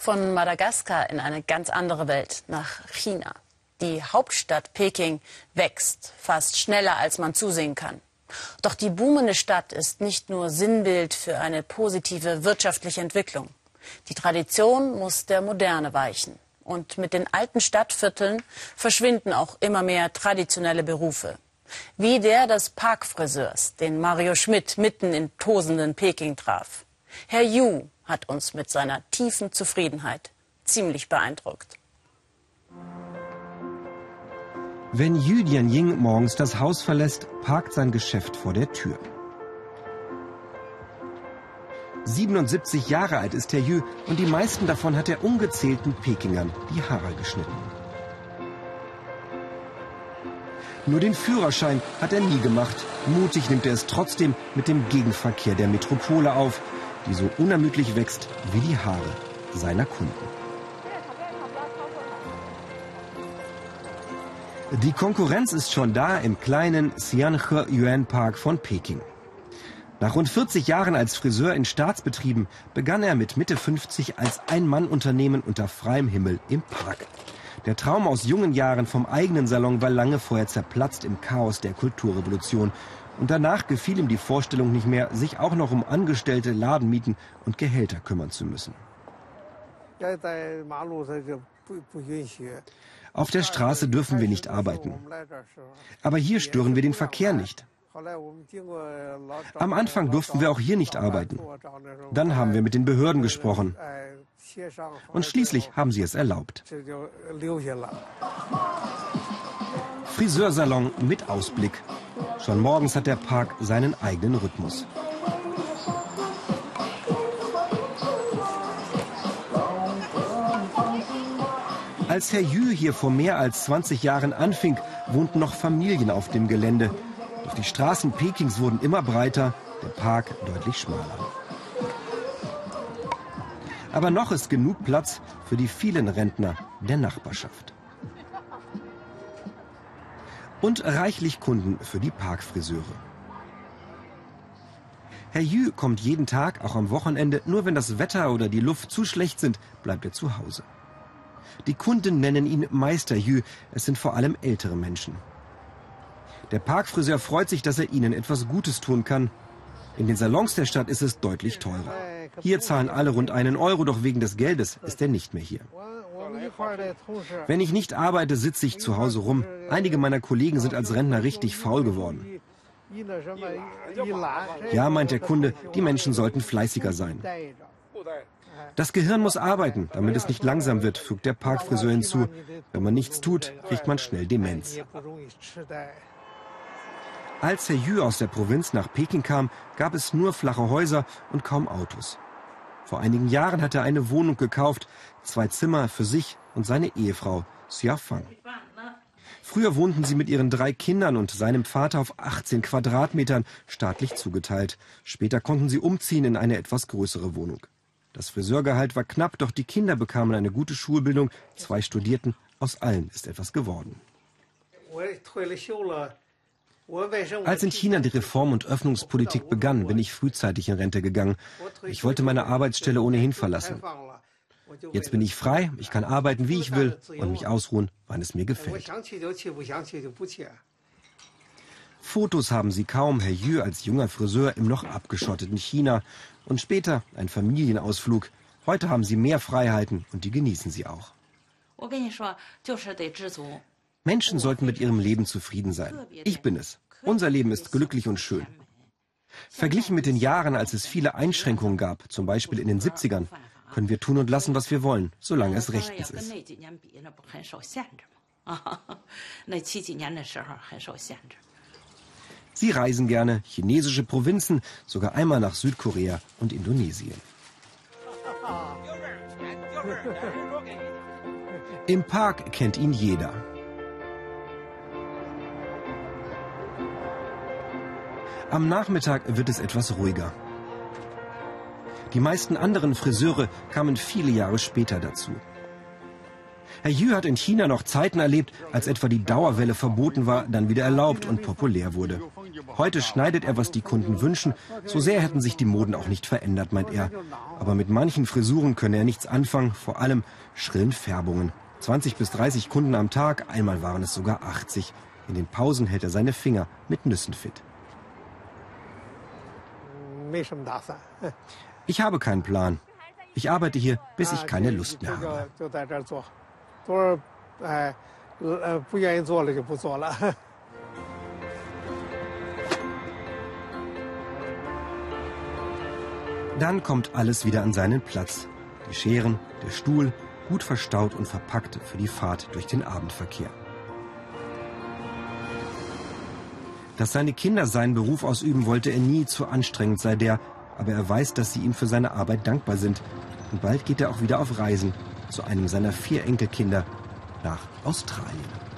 Von Madagaskar in eine ganz andere Welt, nach China. Die Hauptstadt Peking wächst fast schneller, als man zusehen kann. Doch die boomende Stadt ist nicht nur Sinnbild für eine positive wirtschaftliche Entwicklung. Die Tradition muss der Moderne weichen. Und mit den alten Stadtvierteln verschwinden auch immer mehr traditionelle Berufe. Wie der des Parkfriseurs, den Mario Schmidt mitten in tosenden Peking traf. Herr Yu hat uns mit seiner tiefen Zufriedenheit ziemlich beeindruckt. Wenn Yu Ying morgens das Haus verlässt, parkt sein Geschäft vor der Tür. 77 Jahre alt ist Herr Yu und die meisten davon hat er ungezählten Pekingern die Haare geschnitten. Nur den Führerschein hat er nie gemacht. Mutig nimmt er es trotzdem mit dem Gegenverkehr der Metropole auf, die so unermüdlich wächst wie die Haare seiner Kunden. Die Konkurrenz ist schon da im kleinen Xianhe Yuan Park von Peking. Nach rund 40 Jahren als Friseur in Staatsbetrieben begann er mit Mitte 50 als Ein-Mann-Unternehmen unter freiem Himmel im Park. Der Traum aus jungen Jahren vom eigenen Salon war lange vorher zerplatzt im Chaos der Kulturrevolution und danach gefiel ihm die Vorstellung nicht mehr, sich auch noch um Angestellte, Ladenmieten und Gehälter kümmern zu müssen. Auf der Straße dürfen wir nicht arbeiten. Aber hier stören wir den Verkehr nicht. Am Anfang durften wir auch hier nicht arbeiten. Dann haben wir mit den Behörden gesprochen. Und schließlich haben sie es erlaubt. Friseursalon mit Ausblick. Schon morgens hat der Park seinen eigenen Rhythmus. Als Herr Jü hier vor mehr als 20 Jahren anfing, wohnten noch Familien auf dem Gelände. Doch die Straßen Pekings wurden immer breiter, der Park deutlich schmaler. Aber noch ist genug Platz für die vielen Rentner der Nachbarschaft und reichlich Kunden für die Parkfriseure. Herr Jü kommt jeden Tag, auch am Wochenende, nur wenn das Wetter oder die Luft zu schlecht sind, bleibt er zu Hause. Die Kunden nennen ihn Meister Jü, es sind vor allem ältere Menschen. Der Parkfriseur freut sich, dass er ihnen etwas Gutes tun kann. In den Salons der Stadt ist es deutlich teurer. Hier zahlen alle rund einen Euro, doch wegen des Geldes ist er nicht mehr hier. Wenn ich nicht arbeite, sitze ich zu Hause rum. Einige meiner Kollegen sind als Rentner richtig faul geworden. Ja, meint der Kunde, die Menschen sollten fleißiger sein. Das Gehirn muss arbeiten, damit es nicht langsam wird, fügt der Parkfriseur hinzu. Wenn man nichts tut, kriegt man schnell Demenz. Als Herr Yu aus der Provinz nach Peking kam, gab es nur flache Häuser und kaum Autos. Vor einigen Jahren hat er eine Wohnung gekauft, zwei Zimmer für sich und seine Ehefrau Xia Fang. Früher wohnten sie mit ihren drei Kindern und seinem Vater auf 18 Quadratmetern, staatlich zugeteilt. Später konnten sie umziehen in eine etwas größere Wohnung. Das Friseurgehalt war knapp, doch die Kinder bekamen eine gute Schulbildung, zwei studierten, aus allen ist etwas geworden. Als in China die Reform- und Öffnungspolitik begann, bin ich frühzeitig in Rente gegangen. Ich wollte meine Arbeitsstelle ohnehin verlassen. Jetzt bin ich frei, ich kann arbeiten, wie ich will und mich ausruhen, wann es mir gefällt. Fotos haben sie kaum, Herr Yu als junger Friseur im noch abgeschotteten China und später ein Familienausflug. Heute haben sie mehr Freiheiten und die genießen sie auch. Menschen sollten mit ihrem Leben zufrieden sein. Ich bin es. Unser Leben ist glücklich und schön. Verglichen mit den Jahren, als es viele Einschränkungen gab, zum Beispiel in den 70ern, können wir tun und lassen, was wir wollen, solange es rechtens ist. Sie reisen gerne chinesische Provinzen, sogar einmal nach Südkorea und Indonesien. Im Park kennt ihn jeder. Am Nachmittag wird es etwas ruhiger. Die meisten anderen Friseure kamen viele Jahre später dazu. Herr Yu hat in China noch Zeiten erlebt, als etwa die Dauerwelle verboten war, dann wieder erlaubt und populär wurde. Heute schneidet er, was die Kunden wünschen. So sehr hätten sich die Moden auch nicht verändert, meint er. Aber mit manchen Frisuren könne er nichts anfangen, vor allem schrillen Färbungen. 20 bis 30 Kunden am Tag, einmal waren es sogar 80. In den Pausen hält er seine Finger mit Nüssen fit. Ich habe keinen Plan. Ich arbeite hier, bis ich keine Lust mehr habe. Dann kommt alles wieder an seinen Platz. Die Scheren, der Stuhl, gut verstaut und verpackt für die Fahrt durch den Abendverkehr. Dass seine Kinder seinen Beruf ausüben, wollte er nie zu anstrengend sei der, aber er weiß, dass sie ihm für seine Arbeit dankbar sind. Und bald geht er auch wieder auf Reisen zu einem seiner vier Enkelkinder nach Australien.